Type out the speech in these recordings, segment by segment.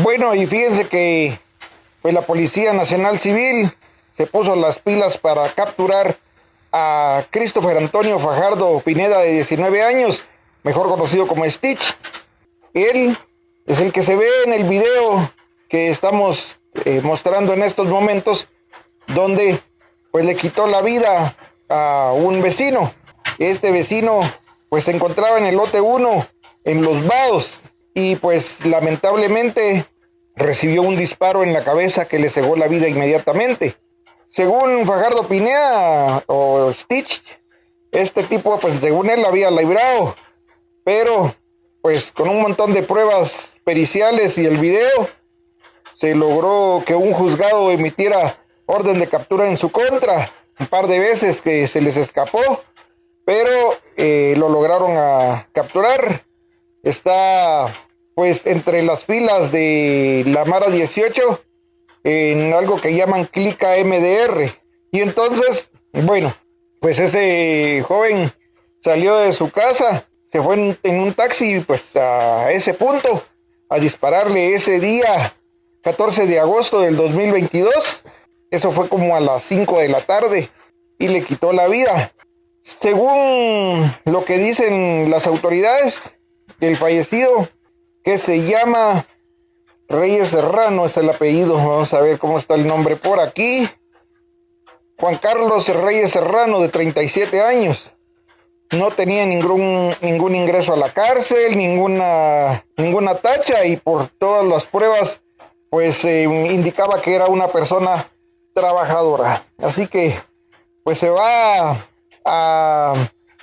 Bueno, y fíjense que pues, la Policía Nacional Civil se puso las pilas para capturar a Christopher Antonio Fajardo Pineda de 19 años, mejor conocido como Stitch. Él es el que se ve en el video que estamos eh, mostrando en estos momentos, donde pues le quitó la vida a un vecino. Este vecino pues se encontraba en el lote 1, en los vados, y pues lamentablemente recibió un disparo en la cabeza que le cegó la vida inmediatamente. Según Fajardo Pinea o Stitch, este tipo pues según él había librado, pero pues con un montón de pruebas periciales y el video se logró que un juzgado emitiera orden de captura en su contra, un par de veces que se les escapó, pero eh, lo lograron a capturar. Está pues entre las filas de la Mara 18 en algo que llaman Clica MDR. Y entonces, bueno, pues ese joven salió de su casa, se fue en, en un taxi pues a ese punto a dispararle ese día 14 de agosto del 2022. Eso fue como a las 5 de la tarde y le quitó la vida. Según lo que dicen las autoridades, el fallecido, que se llama Reyes Serrano, es el apellido, vamos a ver cómo está el nombre por aquí. Juan Carlos Reyes Serrano, de 37 años. No tenía ningún, ningún ingreso a la cárcel, ninguna, ninguna tacha y por todas las pruebas pues eh, indicaba que era una persona trabajadora. Así que pues se va a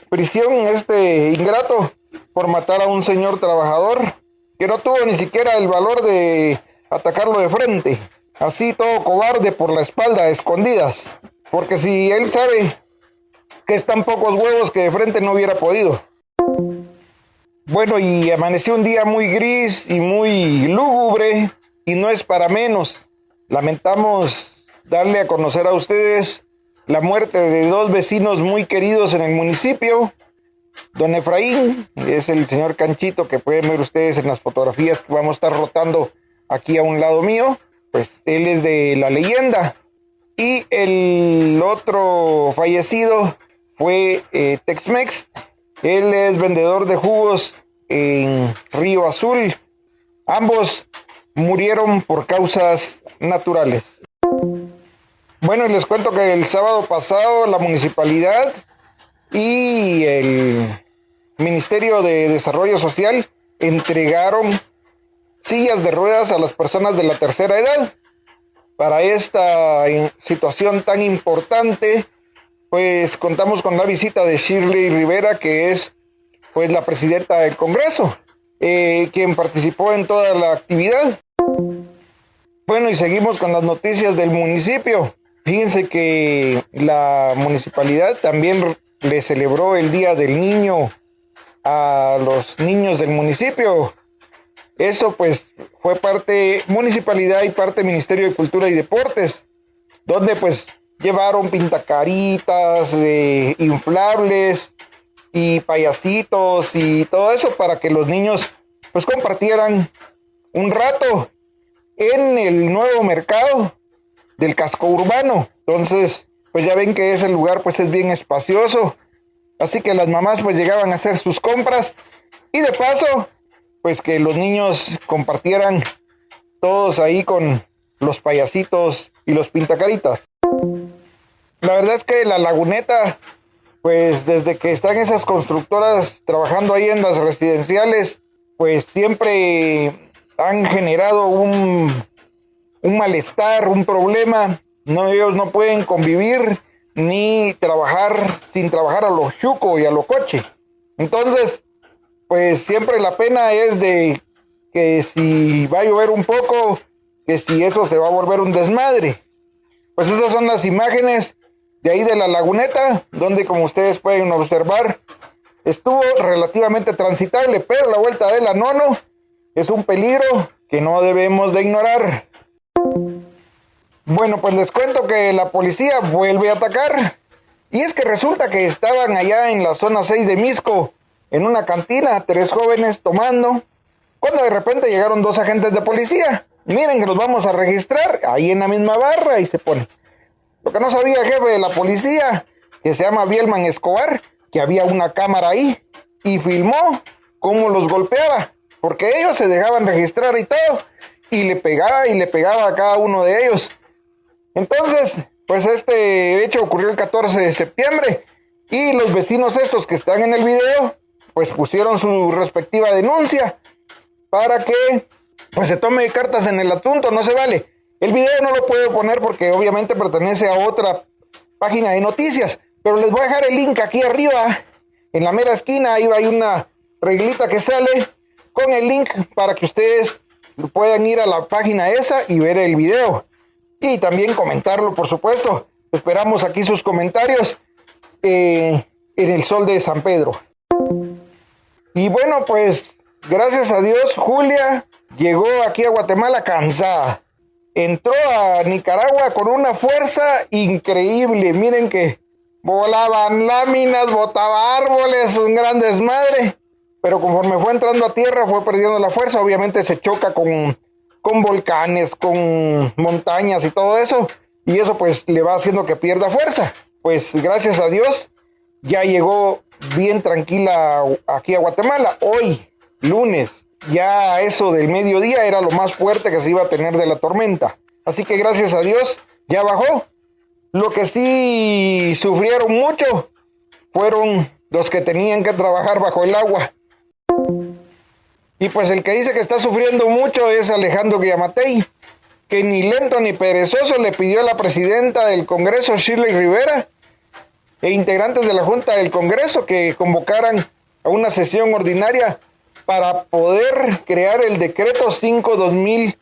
prisión este ingrato por matar a un señor trabajador que no tuvo ni siquiera el valor de atacarlo de frente. Así todo cobarde por la espalda, escondidas. Porque si él sabe que están pocos huevos que de frente no hubiera podido. Bueno, y amaneció un día muy gris y muy lúgubre y no es para menos. Lamentamos darle a conocer a ustedes la muerte de dos vecinos muy queridos en el municipio. Don Efraín, es el señor Canchito que pueden ver ustedes en las fotografías que vamos a estar rotando aquí a un lado mío. Pues él es de la leyenda. Y el otro fallecido fue eh, Tex-Mex. Él es vendedor de jugos en Río Azul. Ambos murieron por causas naturales. Bueno, les cuento que el sábado pasado la municipalidad y el Ministerio de Desarrollo Social entregaron sillas de ruedas a las personas de la tercera edad. Para esta situación tan importante, pues contamos con la visita de Shirley Rivera, que es pues la presidenta del Congreso. Eh, quien participó en toda la actividad. Bueno, y seguimos con las noticias del municipio. Fíjense que la municipalidad también le celebró el Día del Niño a los niños del municipio. Eso pues fue parte municipalidad y parte Ministerio de Cultura y Deportes, donde pues llevaron pintacaritas, eh, inflables, y payasitos y todo eso para que los niños pues compartieran un rato en el nuevo mercado del casco urbano. Entonces, pues ya ven que ese lugar pues es bien espacioso. Así que las mamás pues llegaban a hacer sus compras y de paso pues que los niños compartieran todos ahí con los payasitos y los pintacaritas. La verdad es que la laguneta pues desde que están esas constructoras trabajando ahí en las residenciales, pues siempre han generado un, un malestar, un problema. No, ellos no pueden convivir ni trabajar sin trabajar a los chuco y a los coche. Entonces, pues siempre la pena es de que si va a llover un poco, que si eso se va a volver un desmadre. Pues esas son las imágenes de ahí de la laguneta, donde como ustedes pueden observar, estuvo relativamente transitable, pero la vuelta de la nono es un peligro que no debemos de ignorar. Bueno, pues les cuento que la policía vuelve a atacar. Y es que resulta que estaban allá en la zona 6 de Misco, en una cantina, tres jóvenes tomando. Cuando de repente llegaron dos agentes de policía. Miren que nos vamos a registrar ahí en la misma barra y se pone. Lo que no sabía el jefe de la policía, que se llama Bielman Escobar, que había una cámara ahí y filmó cómo los golpeaba, porque ellos se dejaban registrar y todo, y le pegaba y le pegaba a cada uno de ellos. Entonces, pues este hecho ocurrió el 14 de septiembre y los vecinos estos que están en el video, pues pusieron su respectiva denuncia para que pues se tome cartas en el asunto, no se vale. El video no lo puedo poner porque obviamente pertenece a otra página de noticias, pero les voy a dejar el link aquí arriba, en la mera esquina, ahí hay una reglita que sale con el link para que ustedes puedan ir a la página esa y ver el video. Y también comentarlo, por supuesto. Esperamos aquí sus comentarios eh, en el sol de San Pedro. Y bueno, pues gracias a Dios, Julia llegó aquí a Guatemala cansada. Entró a Nicaragua con una fuerza increíble. Miren que volaban láminas, botaba árboles, un gran desmadre. Pero conforme fue entrando a tierra, fue perdiendo la fuerza. Obviamente se choca con, con volcanes, con montañas y todo eso. Y eso pues le va haciendo que pierda fuerza. Pues gracias a Dios ya llegó bien tranquila aquí a Guatemala. Hoy, lunes, ya eso del mediodía era lo más fuerte que se iba a tener de la tormenta. Así que gracias a Dios ya bajó. Lo que sí sufrieron mucho fueron los que tenían que trabajar bajo el agua. Y pues el que dice que está sufriendo mucho es Alejandro Guiamatei, que ni lento ni perezoso le pidió a la presidenta del Congreso, Shirley Rivera, e integrantes de la Junta del Congreso que convocaran a una sesión ordinaria para poder crear el decreto 5-2022,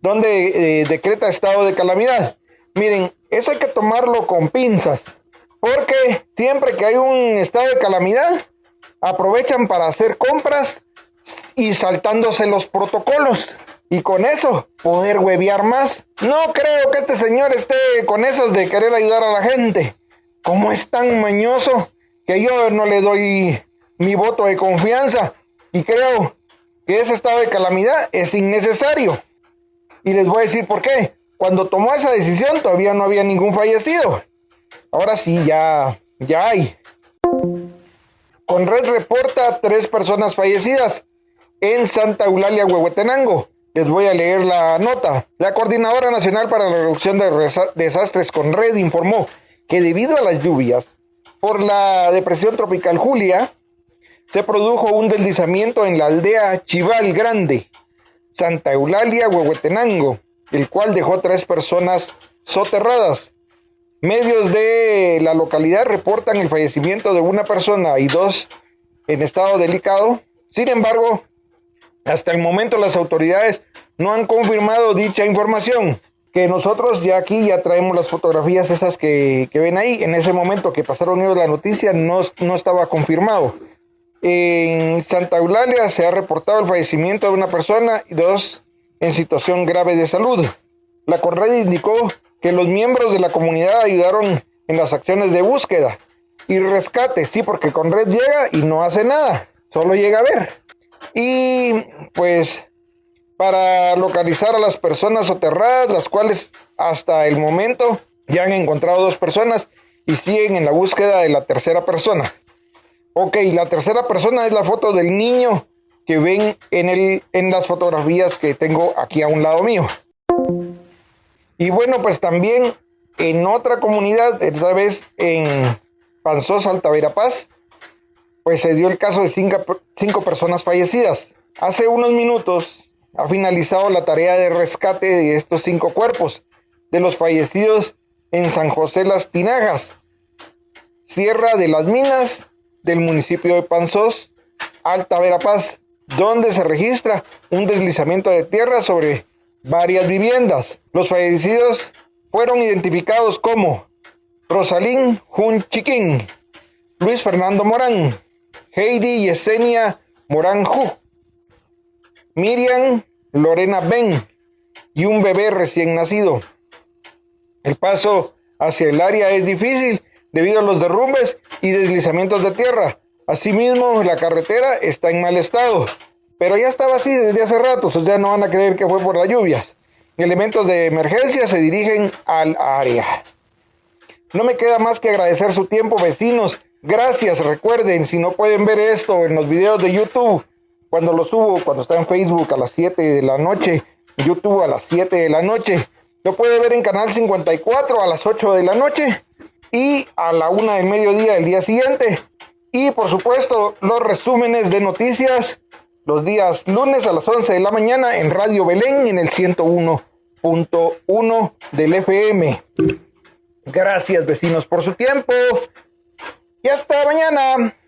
donde eh, decreta estado de calamidad. Miren, eso hay que tomarlo con pinzas, porque siempre que hay un estado de calamidad, aprovechan para hacer compras y saltándose los protocolos. Y con eso poder huevear más. No creo que este señor esté con esas de querer ayudar a la gente. Como es tan mañoso que yo no le doy mi voto de confianza y creo que ese estado de calamidad es innecesario. Y les voy a decir por qué. Cuando tomó esa decisión todavía no había ningún fallecido. Ahora sí, ya, ya hay. Con red reporta tres personas fallecidas en Santa Eulalia, Huehuetenango. Les voy a leer la nota. La Coordinadora Nacional para la Reducción de Desastres con Red informó que debido a las lluvias por la depresión tropical Julia, se produjo un deslizamiento en la aldea Chival Grande, Santa Eulalia, Huehuetenango, el cual dejó tres personas soterradas. Medios de la localidad reportan el fallecimiento de una persona y dos en estado delicado. Sin embargo, hasta el momento las autoridades no han confirmado dicha información. Que nosotros ya aquí ya traemos las fotografías esas que, ven ahí. En ese momento que pasaron ellos la noticia no, no estaba confirmado. En Santa Eulalia se ha reportado el fallecimiento de una persona y dos en situación grave de salud. La Correa indicó que los miembros de la comunidad ayudaron en las acciones de búsqueda y rescate, sí, porque Conred llega y no hace nada, solo llega a ver. Y pues para localizar a las personas soterradas, las cuales hasta el momento ya han encontrado dos personas y siguen en la búsqueda de la tercera persona. Ok, la tercera persona es la foto del niño que ven en, el, en las fotografías que tengo aquí a un lado mío. Y bueno, pues también en otra comunidad, esta vez en Panzós, Alta Verapaz, pues se dio el caso de cinco, personas fallecidas. Hace unos minutos ha finalizado la tarea de rescate de estos cinco cuerpos de los fallecidos en San José Las Tinajas, Sierra de las Minas del municipio de Panzós, Alta Verapaz, donde se registra un deslizamiento de tierra sobre varias viviendas. Los fallecidos fueron identificados como Rosalín Jun Chiquín, Luis Fernando Morán, Heidi Yesenia Morán Ju, Miriam Lorena Ben y un bebé recién nacido. El paso hacia el área es difícil debido a los derrumbes y deslizamientos de tierra, Asimismo, la carretera está en mal estado, pero ya estaba así desde hace rato, o sea, no van a creer que fue por las lluvias. Elementos de emergencia se dirigen al área. No me queda más que agradecer su tiempo, vecinos. Gracias, recuerden, si no pueden ver esto en los videos de YouTube, cuando lo subo, cuando está en Facebook a las 7 de la noche, YouTube a las 7 de la noche, lo puede ver en Canal 54 a las 8 de la noche y a la 1 del mediodía del día siguiente. Y por supuesto, los resúmenes de noticias los días lunes a las 11 de la mañana en Radio Belén en el 101.1 del FM. Gracias vecinos por su tiempo y hasta mañana.